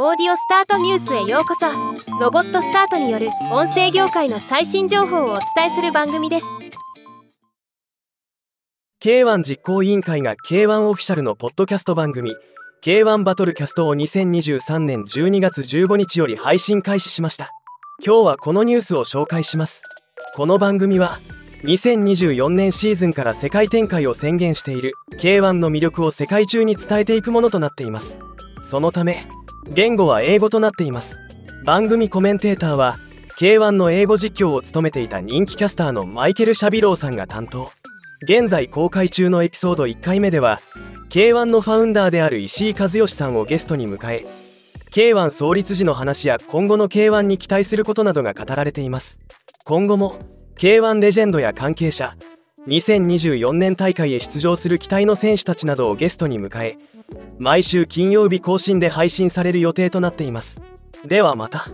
オーディオスタートニュースへようこそ。ロボットスタートによる音声業界の最新情報をお伝えする番組です。K1 実行委員会が K1 オフィシャルのポッドキャスト番組 K1 バトルキャストを2023年12月15日より配信開始しました。今日はこのニュースを紹介します。この番組は2024年シーズンから世界展開を宣言している K1 の魅力を世界中に伝えていくものとなっています。そのため言語は英語となっています。番組コメンテーターは K1 の英語実況を務めていた人気キャスターのマイケル・シャビローさんが担当。現在公開中のエピソード1回目では K1 のファウンダーである石井和義さんをゲストに迎え K1 創立時の話や今後の K1 に期待することなどが語られています。今後も K1 レジェンドや関係者2024年大会へ出場する期待の選手たちなどをゲストに迎え毎週金曜日更新で配信される予定となっています。ではまた。